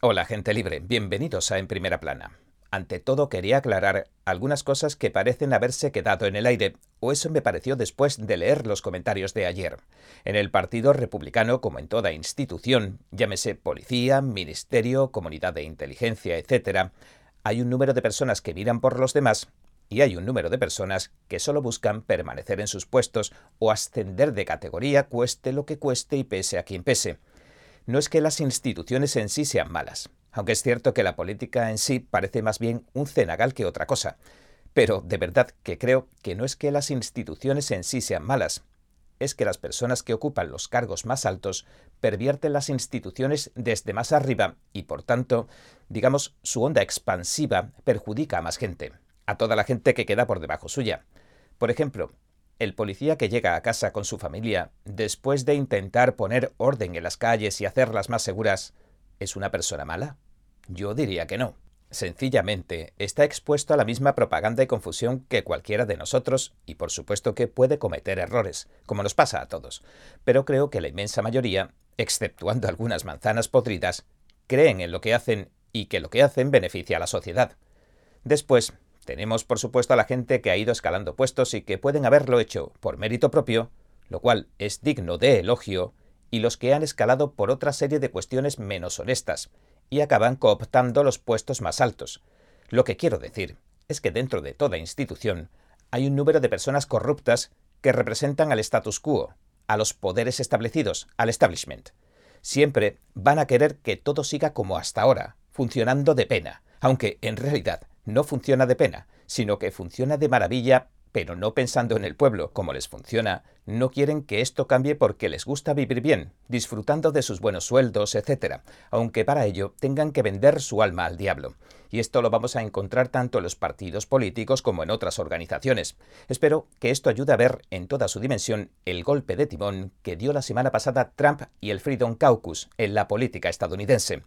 Hola gente libre, bienvenidos a En Primera Plana. Ante todo quería aclarar algunas cosas que parecen haberse quedado en el aire, o eso me pareció después de leer los comentarios de ayer. En el Partido Republicano, como en toda institución, llámese policía, ministerio, comunidad de inteligencia, etc., hay un número de personas que miran por los demás y hay un número de personas que solo buscan permanecer en sus puestos o ascender de categoría cueste lo que cueste y pese a quien pese no es que las instituciones en sí sean malas, aunque es cierto que la política en sí parece más bien un cenagal que otra cosa. Pero de verdad que creo que no es que las instituciones en sí sean malas, es que las personas que ocupan los cargos más altos pervierten las instituciones desde más arriba y por tanto, digamos, su onda expansiva perjudica a más gente, a toda la gente que queda por debajo suya. Por ejemplo, el policía que llega a casa con su familia, después de intentar poner orden en las calles y hacerlas más seguras, ¿es una persona mala? Yo diría que no. Sencillamente, está expuesto a la misma propaganda y confusión que cualquiera de nosotros, y por supuesto que puede cometer errores, como nos pasa a todos. Pero creo que la inmensa mayoría, exceptuando algunas manzanas podridas, creen en lo que hacen y que lo que hacen beneficia a la sociedad. Después, tenemos, por supuesto, a la gente que ha ido escalando puestos y que pueden haberlo hecho por mérito propio, lo cual es digno de elogio, y los que han escalado por otra serie de cuestiones menos honestas, y acaban cooptando los puestos más altos. Lo que quiero decir es que dentro de toda institución hay un número de personas corruptas que representan al status quo, a los poderes establecidos, al establishment. Siempre van a querer que todo siga como hasta ahora, funcionando de pena, aunque en realidad no funciona de pena, sino que funciona de maravilla, pero no pensando en el pueblo como les funciona, no quieren que esto cambie porque les gusta vivir bien, disfrutando de sus buenos sueldos, etc., aunque para ello tengan que vender su alma al diablo. Y esto lo vamos a encontrar tanto en los partidos políticos como en otras organizaciones. Espero que esto ayude a ver en toda su dimensión el golpe de timón que dio la semana pasada Trump y el Freedom Caucus en la política estadounidense.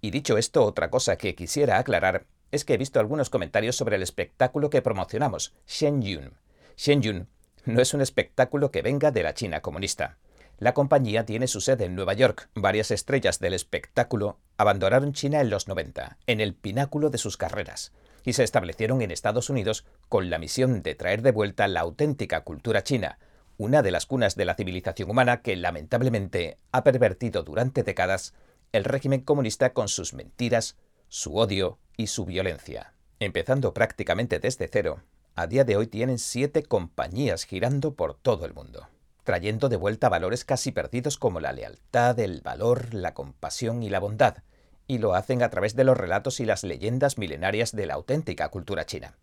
Y dicho esto, otra cosa que quisiera aclarar es que he visto algunos comentarios sobre el espectáculo que promocionamos, Shen Yun. Shen Yun no es un espectáculo que venga de la China comunista. La compañía tiene su sede en Nueva York. Varias estrellas del espectáculo abandonaron China en los 90, en el pináculo de sus carreras, y se establecieron en Estados Unidos con la misión de traer de vuelta la auténtica cultura china, una de las cunas de la civilización humana que lamentablemente ha pervertido durante décadas el régimen comunista con sus mentiras, su odio y su violencia. Empezando prácticamente desde cero, a día de hoy tienen siete compañías girando por todo el mundo, trayendo de vuelta valores casi perdidos como la lealtad, el valor, la compasión y la bondad, y lo hacen a través de los relatos y las leyendas milenarias de la auténtica cultura china.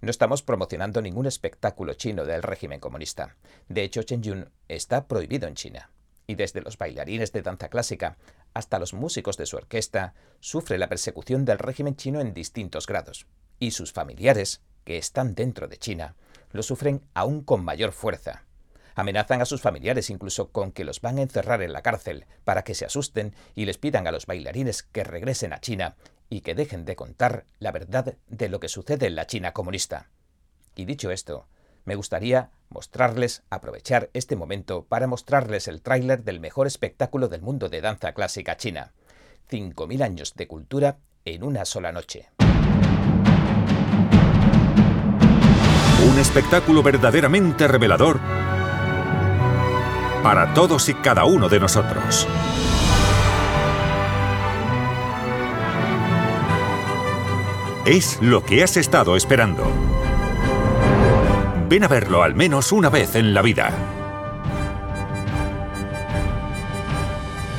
No estamos promocionando ningún espectáculo chino del régimen comunista. De hecho, Chen Yun está prohibido en China y desde los bailarines de danza clásica hasta los músicos de su orquesta, sufre la persecución del régimen chino en distintos grados, y sus familiares, que están dentro de China, lo sufren aún con mayor fuerza. Amenazan a sus familiares incluso con que los van a encerrar en la cárcel para que se asusten y les pidan a los bailarines que regresen a China y que dejen de contar la verdad de lo que sucede en la China comunista. Y dicho esto, me gustaría mostrarles, aprovechar este momento para mostrarles el tráiler del mejor espectáculo del mundo de danza clásica china. 5.000 años de cultura en una sola noche. Un espectáculo verdaderamente revelador para todos y cada uno de nosotros. Es lo que has estado esperando. Ven a verlo al menos una vez en la vida.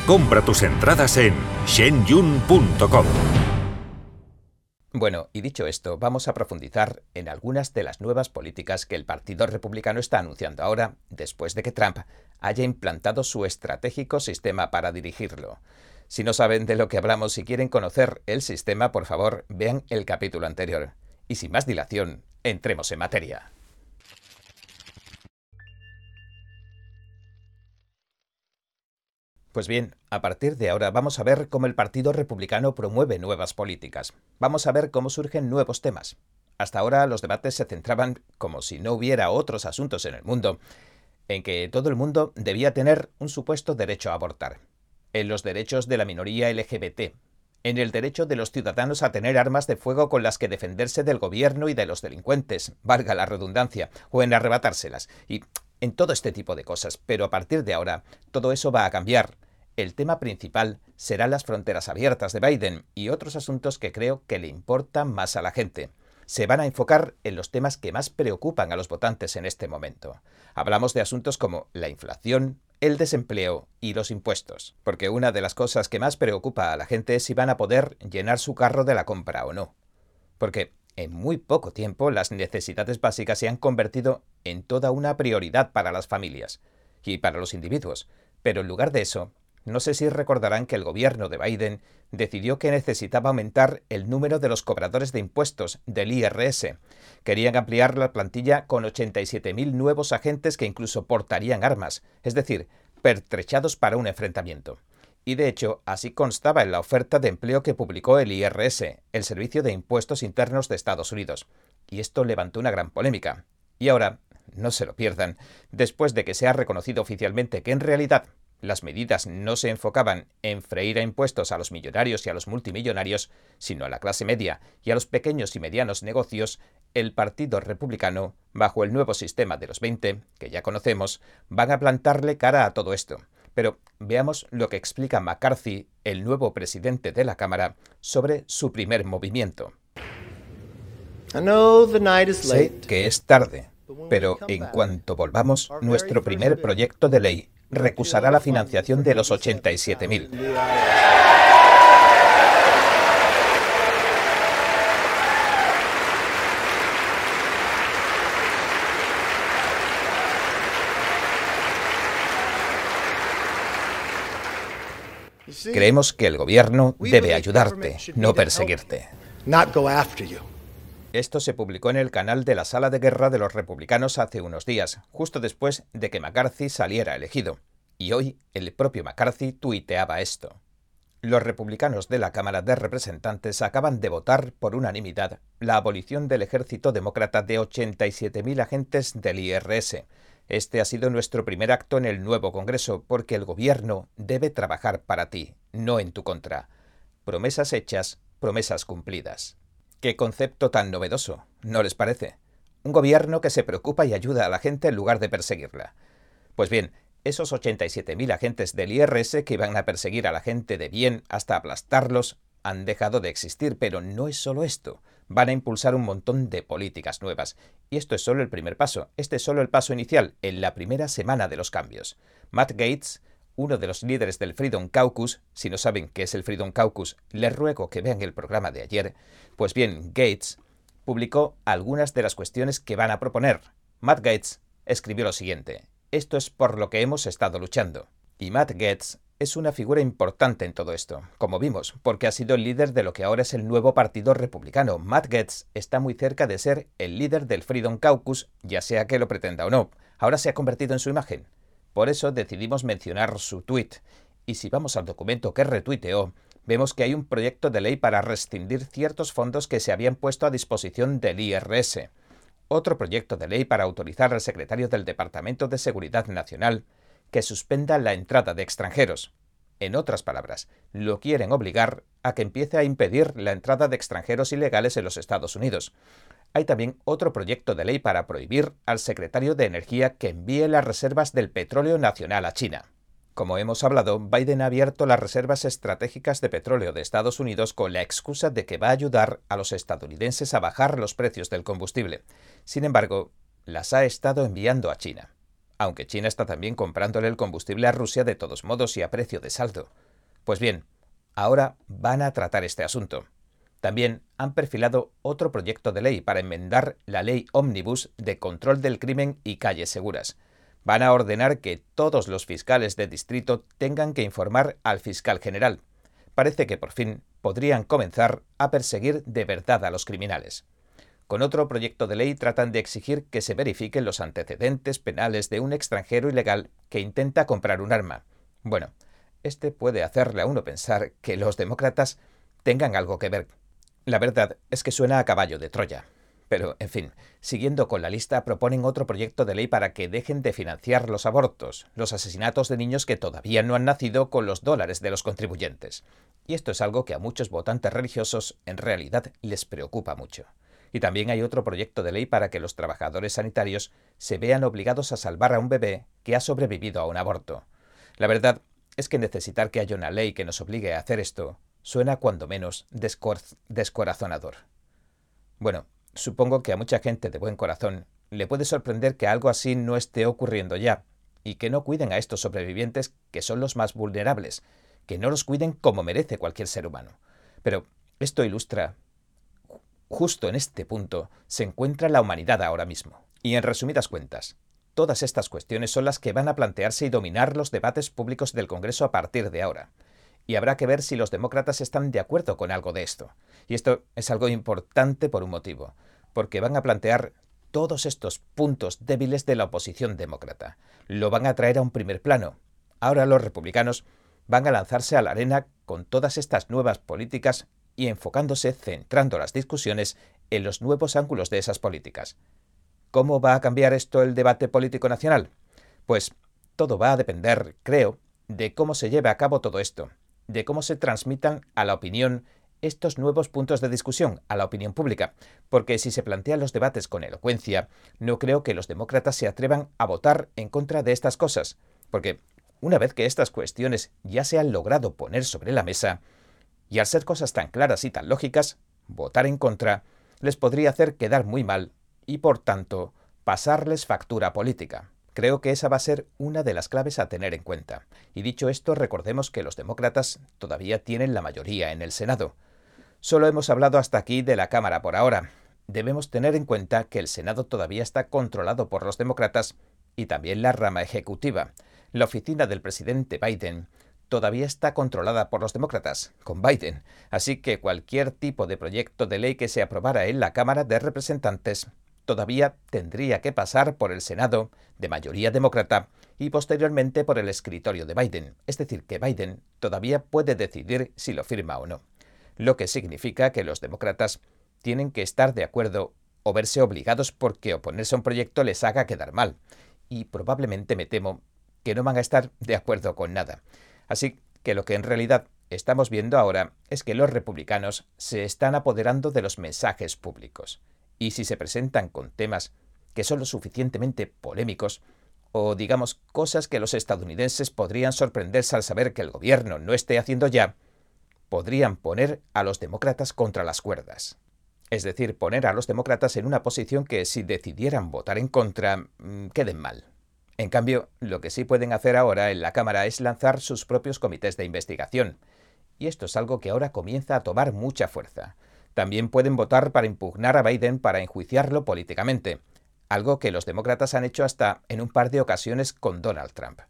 Compra tus entradas en shenyun.com. Bueno, y dicho esto, vamos a profundizar en algunas de las nuevas políticas que el Partido Republicano está anunciando ahora, después de que Trump haya implantado su estratégico sistema para dirigirlo. Si no saben de lo que hablamos y quieren conocer el sistema, por favor, vean el capítulo anterior. Y sin más dilación, entremos en materia. Pues bien, a partir de ahora vamos a ver cómo el Partido Republicano promueve nuevas políticas. Vamos a ver cómo surgen nuevos temas. Hasta ahora los debates se centraban, como si no hubiera otros asuntos en el mundo, en que todo el mundo debía tener un supuesto derecho a abortar, en los derechos de la minoría LGBT, en el derecho de los ciudadanos a tener armas de fuego con las que defenderse del gobierno y de los delincuentes, valga la redundancia, o en arrebatárselas, y en todo este tipo de cosas. Pero a partir de ahora, todo eso va a cambiar. El tema principal serán las fronteras abiertas de Biden y otros asuntos que creo que le importan más a la gente se van a enfocar en los temas que más preocupan a los votantes en este momento. Hablamos de asuntos como la inflación, el desempleo y los impuestos, porque una de las cosas que más preocupa a la gente es si van a poder llenar su carro de la compra o no. Porque en muy poco tiempo las necesidades básicas se han convertido en toda una prioridad para las familias y para los individuos, pero en lugar de eso, no sé si recordarán que el gobierno de Biden decidió que necesitaba aumentar el número de los cobradores de impuestos del IRS. Querían ampliar la plantilla con 87.000 nuevos agentes que incluso portarían armas, es decir, pertrechados para un enfrentamiento. Y de hecho, así constaba en la oferta de empleo que publicó el IRS, el Servicio de Impuestos Internos de Estados Unidos. Y esto levantó una gran polémica. Y ahora, no se lo pierdan, después de que se ha reconocido oficialmente que en realidad las medidas no se enfocaban en freír a impuestos a los millonarios y a los multimillonarios, sino a la clase media y a los pequeños y medianos negocios, el Partido Republicano, bajo el nuevo sistema de los 20, que ya conocemos, van a plantarle cara a todo esto. Pero veamos lo que explica McCarthy, el nuevo presidente de la Cámara, sobre su primer movimiento. Sé que es tarde, pero en cuanto volvamos, nuestro primer proyecto de ley recusará la financiación de los 87.000. Creemos que el gobierno debe ayudarte, no perseguirte. Esto se publicó en el canal de la Sala de Guerra de los Republicanos hace unos días, justo después de que McCarthy saliera elegido. Y hoy el propio McCarthy tuiteaba esto. Los republicanos de la Cámara de Representantes acaban de votar por unanimidad la abolición del ejército demócrata de 87.000 agentes del IRS. Este ha sido nuestro primer acto en el nuevo Congreso porque el gobierno debe trabajar para ti, no en tu contra. Promesas hechas, promesas cumplidas. Qué concepto tan novedoso, ¿no les parece? Un gobierno que se preocupa y ayuda a la gente en lugar de perseguirla. Pues bien, esos 87.000 agentes del IRS que iban a perseguir a la gente de bien hasta aplastarlos han dejado de existir, pero no es solo esto. Van a impulsar un montón de políticas nuevas. Y esto es solo el primer paso. Este es solo el paso inicial, en la primera semana de los cambios. Matt Gates uno de los líderes del Freedom Caucus, si no saben qué es el Freedom Caucus, les ruego que vean el programa de ayer, pues bien, Gates publicó algunas de las cuestiones que van a proponer. Matt Gates escribió lo siguiente, esto es por lo que hemos estado luchando. Y Matt Gates es una figura importante en todo esto, como vimos, porque ha sido el líder de lo que ahora es el nuevo Partido Republicano. Matt Gates está muy cerca de ser el líder del Freedom Caucus, ya sea que lo pretenda o no. Ahora se ha convertido en su imagen. Por eso decidimos mencionar su tweet. Y si vamos al documento que retuiteó, vemos que hay un proyecto de ley para rescindir ciertos fondos que se habían puesto a disposición del IRS. Otro proyecto de ley para autorizar al secretario del Departamento de Seguridad Nacional que suspenda la entrada de extranjeros. En otras palabras, lo quieren obligar a que empiece a impedir la entrada de extranjeros ilegales en los Estados Unidos hay también otro proyecto de ley para prohibir al secretario de Energía que envíe las reservas del petróleo nacional a China. Como hemos hablado, Biden ha abierto las reservas estratégicas de petróleo de Estados Unidos con la excusa de que va a ayudar a los estadounidenses a bajar los precios del combustible. Sin embargo, las ha estado enviando a China. Aunque China está también comprándole el combustible a Rusia de todos modos y a precio de saldo. Pues bien, ahora van a tratar este asunto. También han perfilado otro proyecto de ley para enmendar la ley Omnibus de control del crimen y calles seguras. Van a ordenar que todos los fiscales de distrito tengan que informar al fiscal general. Parece que por fin podrían comenzar a perseguir de verdad a los criminales. Con otro proyecto de ley tratan de exigir que se verifiquen los antecedentes penales de un extranjero ilegal que intenta comprar un arma. Bueno, este puede hacerle a uno pensar que los demócratas tengan algo que ver la verdad es que suena a caballo de Troya. Pero, en fin, siguiendo con la lista, proponen otro proyecto de ley para que dejen de financiar los abortos, los asesinatos de niños que todavía no han nacido con los dólares de los contribuyentes. Y esto es algo que a muchos votantes religiosos en realidad les preocupa mucho. Y también hay otro proyecto de ley para que los trabajadores sanitarios se vean obligados a salvar a un bebé que ha sobrevivido a un aborto. La verdad es que necesitar que haya una ley que nos obligue a hacer esto suena cuando menos descorazonador. Bueno, supongo que a mucha gente de buen corazón le puede sorprender que algo así no esté ocurriendo ya, y que no cuiden a estos sobrevivientes que son los más vulnerables, que no los cuiden como merece cualquier ser humano. Pero esto ilustra Justo en este punto se encuentra la humanidad ahora mismo. Y en resumidas cuentas, todas estas cuestiones son las que van a plantearse y dominar los debates públicos del Congreso a partir de ahora. Y habrá que ver si los demócratas están de acuerdo con algo de esto. Y esto es algo importante por un motivo, porque van a plantear todos estos puntos débiles de la oposición demócrata. Lo van a traer a un primer plano. Ahora los republicanos van a lanzarse a la arena con todas estas nuevas políticas y enfocándose, centrando las discusiones en los nuevos ángulos de esas políticas. ¿Cómo va a cambiar esto el debate político nacional? Pues todo va a depender, creo, de cómo se lleve a cabo todo esto, de cómo se transmitan a la opinión estos nuevos puntos de discusión a la opinión pública, porque si se plantean los debates con elocuencia, no creo que los demócratas se atrevan a votar en contra de estas cosas, porque una vez que estas cuestiones ya se han logrado poner sobre la mesa, y al ser cosas tan claras y tan lógicas, votar en contra les podría hacer quedar muy mal y, por tanto, pasarles factura política. Creo que esa va a ser una de las claves a tener en cuenta. Y dicho esto, recordemos que los demócratas todavía tienen la mayoría en el Senado. Solo hemos hablado hasta aquí de la Cámara por ahora. Debemos tener en cuenta que el Senado todavía está controlado por los demócratas y también la rama ejecutiva. La oficina del presidente Biden todavía está controlada por los demócratas, con Biden, así que cualquier tipo de proyecto de ley que se aprobara en la Cámara de Representantes todavía tendría que pasar por el Senado, de mayoría demócrata, y posteriormente por el escritorio de Biden, es decir, que Biden todavía puede decidir si lo firma o no, lo que significa que los demócratas tienen que estar de acuerdo o verse obligados porque oponerse a un proyecto les haga quedar mal, y probablemente me temo que no van a estar de acuerdo con nada. Así que lo que en realidad estamos viendo ahora es que los republicanos se están apoderando de los mensajes públicos. Y si se presentan con temas que son lo suficientemente polémicos, o digamos cosas que los estadounidenses podrían sorprenderse al saber que el gobierno no esté haciendo ya, podrían poner a los demócratas contra las cuerdas. Es decir, poner a los demócratas en una posición que si decidieran votar en contra, mm, queden mal. En cambio, lo que sí pueden hacer ahora en la Cámara es lanzar sus propios comités de investigación. Y esto es algo que ahora comienza a tomar mucha fuerza. También pueden votar para impugnar a Biden para enjuiciarlo políticamente, algo que los demócratas han hecho hasta en un par de ocasiones con Donald Trump.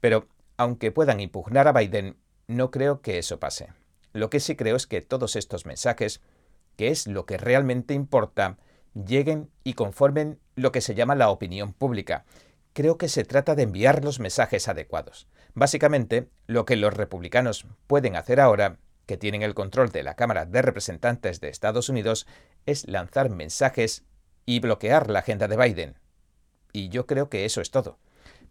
Pero, aunque puedan impugnar a Biden, no creo que eso pase. Lo que sí creo es que todos estos mensajes, que es lo que realmente importa, lleguen y conformen lo que se llama la opinión pública, creo que se trata de enviar los mensajes adecuados. Básicamente, lo que los republicanos pueden hacer ahora, que tienen el control de la Cámara de Representantes de Estados Unidos, es lanzar mensajes y bloquear la agenda de Biden. Y yo creo que eso es todo.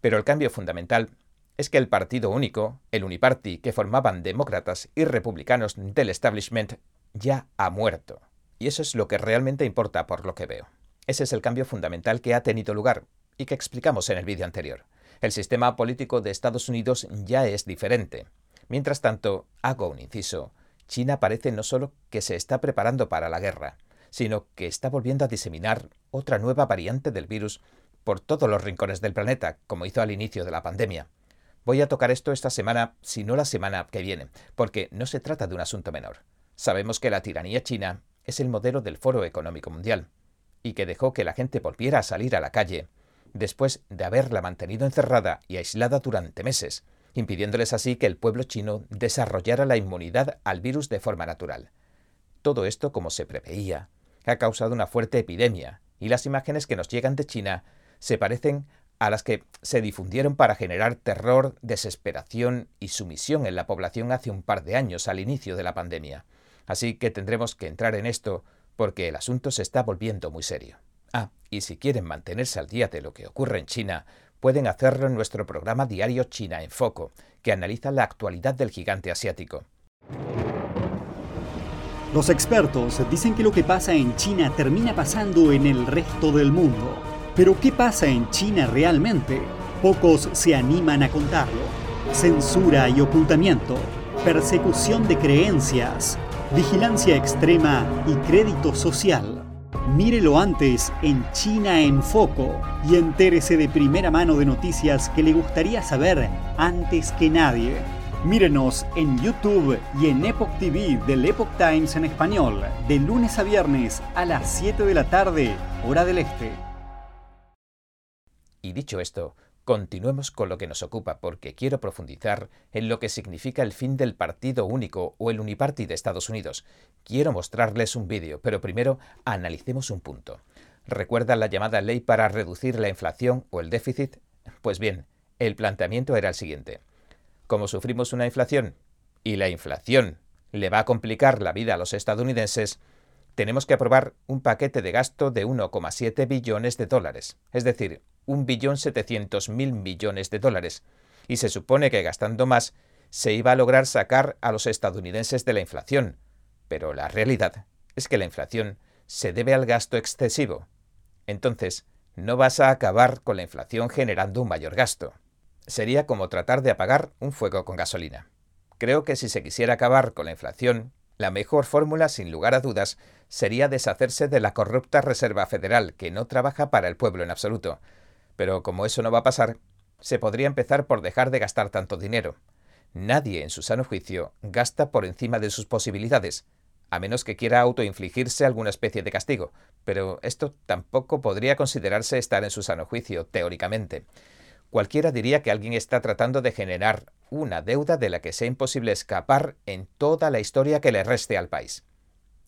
Pero el cambio fundamental es que el partido único, el Uniparty, que formaban demócratas y republicanos del establishment, ya ha muerto. Y eso es lo que realmente importa por lo que veo. Ese es el cambio fundamental que ha tenido lugar, y que explicamos en el vídeo anterior. El sistema político de Estados Unidos ya es diferente. Mientras tanto, hago un inciso. China parece no solo que se está preparando para la guerra, sino que está volviendo a diseminar otra nueva variante del virus por todos los rincones del planeta, como hizo al inicio de la pandemia. Voy a tocar esto esta semana, si no la semana que viene, porque no se trata de un asunto menor. Sabemos que la tiranía china es el modelo del Foro Económico Mundial, y que dejó que la gente volviera a salir a la calle después de haberla mantenido encerrada y aislada durante meses, impidiéndoles así que el pueblo chino desarrollara la inmunidad al virus de forma natural. Todo esto, como se preveía, ha causado una fuerte epidemia, y las imágenes que nos llegan de China se parecen a las que se difundieron para generar terror, desesperación y sumisión en la población hace un par de años al inicio de la pandemia. Así que tendremos que entrar en esto porque el asunto se está volviendo muy serio. Ah, y si quieren mantenerse al día de lo que ocurre en China, pueden hacerlo en nuestro programa diario China en Foco, que analiza la actualidad del gigante asiático. Los expertos dicen que lo que pasa en China termina pasando en el resto del mundo. Pero ¿qué pasa en China realmente? Pocos se animan a contarlo. Censura y ocultamiento, persecución de creencias, vigilancia extrema y crédito social. Mírelo antes en China en Foco y entérese de primera mano de noticias que le gustaría saber antes que nadie. Mírenos en YouTube y en Epoch TV del Epoch Times en español, de lunes a viernes a las 7 de la tarde, hora del este. Y dicho esto, continuemos con lo que nos ocupa porque quiero profundizar en lo que significa el fin del partido único o el uniparty de Estados Unidos. Quiero mostrarles un vídeo, pero primero analicemos un punto. ¿Recuerdan la llamada ley para reducir la inflación o el déficit? Pues bien, el planteamiento era el siguiente como sufrimos una inflación y la inflación le va a complicar la vida a los estadounidenses, tenemos que aprobar un paquete de gasto de 1,7 billones de dólares, es decir, 1.700.000 millones de dólares, y se supone que gastando más se iba a lograr sacar a los estadounidenses de la inflación, pero la realidad es que la inflación se debe al gasto excesivo. Entonces, no vas a acabar con la inflación generando un mayor gasto sería como tratar de apagar un fuego con gasolina. Creo que si se quisiera acabar con la inflación, la mejor fórmula, sin lugar a dudas, sería deshacerse de la corrupta Reserva Federal, que no trabaja para el pueblo en absoluto. Pero como eso no va a pasar, se podría empezar por dejar de gastar tanto dinero. Nadie en su sano juicio gasta por encima de sus posibilidades, a menos que quiera autoinfligirse alguna especie de castigo, pero esto tampoco podría considerarse estar en su sano juicio, teóricamente. Cualquiera diría que alguien está tratando de generar una deuda de la que sea imposible escapar en toda la historia que le reste al país.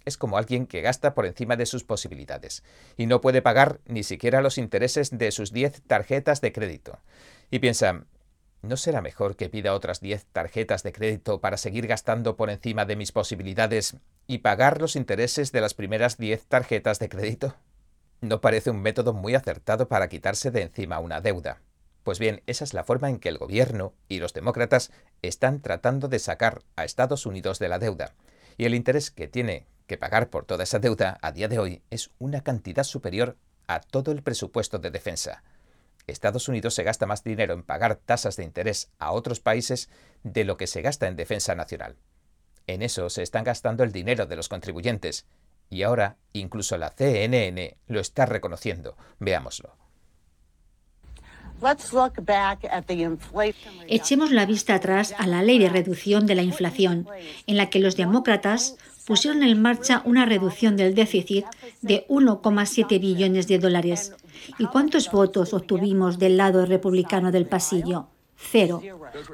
Es como alguien que gasta por encima de sus posibilidades y no puede pagar ni siquiera los intereses de sus 10 tarjetas de crédito. Y piensa, ¿no será mejor que pida otras 10 tarjetas de crédito para seguir gastando por encima de mis posibilidades y pagar los intereses de las primeras 10 tarjetas de crédito? No parece un método muy acertado para quitarse de encima una deuda. Pues bien, esa es la forma en que el gobierno y los demócratas están tratando de sacar a Estados Unidos de la deuda. Y el interés que tiene que pagar por toda esa deuda a día de hoy es una cantidad superior a todo el presupuesto de defensa. Estados Unidos se gasta más dinero en pagar tasas de interés a otros países de lo que se gasta en defensa nacional. En eso se están gastando el dinero de los contribuyentes. Y ahora incluso la CNN lo está reconociendo. Veámoslo. Echemos la vista atrás a la ley de reducción de la inflación, en la que los demócratas pusieron en marcha una reducción del déficit de 1,7 billones de dólares. ¿Y cuántos votos obtuvimos del lado republicano del pasillo? Cero.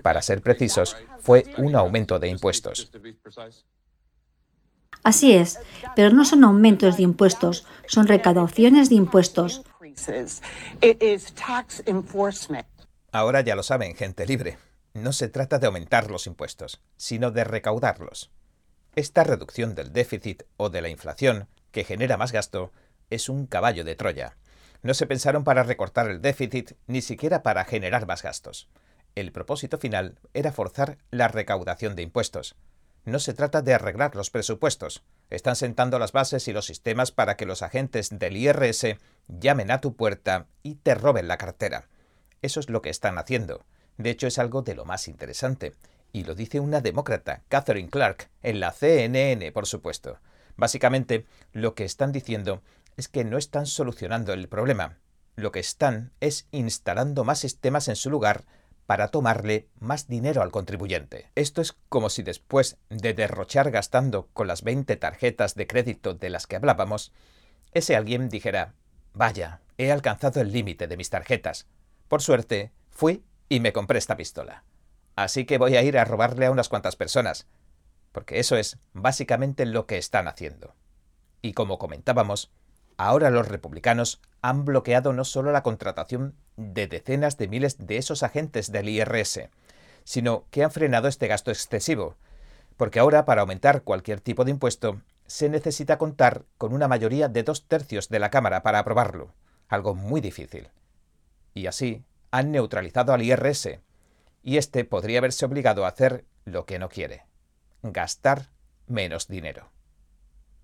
Para ser precisos, fue un aumento de impuestos. Así es, pero no son aumentos de impuestos, son recaudaciones de impuestos. Ahora ya lo saben, gente libre. No se trata de aumentar los impuestos, sino de recaudarlos. Esta reducción del déficit o de la inflación, que genera más gasto, es un caballo de Troya. No se pensaron para recortar el déficit, ni siquiera para generar más gastos. El propósito final era forzar la recaudación de impuestos. No se trata de arreglar los presupuestos, están sentando las bases y los sistemas para que los agentes del IRS llamen a tu puerta y te roben la cartera. Eso es lo que están haciendo. De hecho, es algo de lo más interesante. Y lo dice una demócrata, Catherine Clark, en la CNN, por supuesto. Básicamente, lo que están diciendo es que no están solucionando el problema. Lo que están es instalando más sistemas en su lugar para tomarle más dinero al contribuyente. Esto es como si después de derrochar gastando con las 20 tarjetas de crédito de las que hablábamos, ese alguien dijera, vaya, he alcanzado el límite de mis tarjetas. Por suerte, fui y me compré esta pistola. Así que voy a ir a robarle a unas cuantas personas, porque eso es básicamente lo que están haciendo. Y como comentábamos, ahora los republicanos han bloqueado no solo la contratación de decenas de miles de esos agentes del IRS, sino que han frenado este gasto excesivo, porque ahora para aumentar cualquier tipo de impuesto se necesita contar con una mayoría de dos tercios de la Cámara para aprobarlo, algo muy difícil. Y así han neutralizado al IRS, y éste podría verse obligado a hacer lo que no quiere, gastar menos dinero.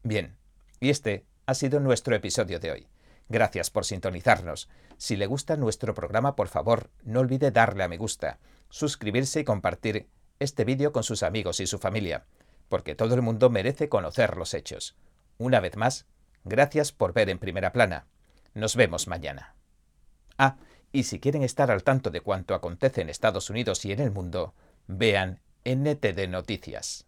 Bien, y este ha sido nuestro episodio de hoy. Gracias por sintonizarnos. Si le gusta nuestro programa, por favor, no olvide darle a me gusta, suscribirse y compartir este vídeo con sus amigos y su familia, porque todo el mundo merece conocer los hechos. Una vez más, gracias por ver en primera plana. Nos vemos mañana. Ah, y si quieren estar al tanto de cuanto acontece en Estados Unidos y en el mundo, vean NTD Noticias.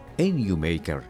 en YouMaker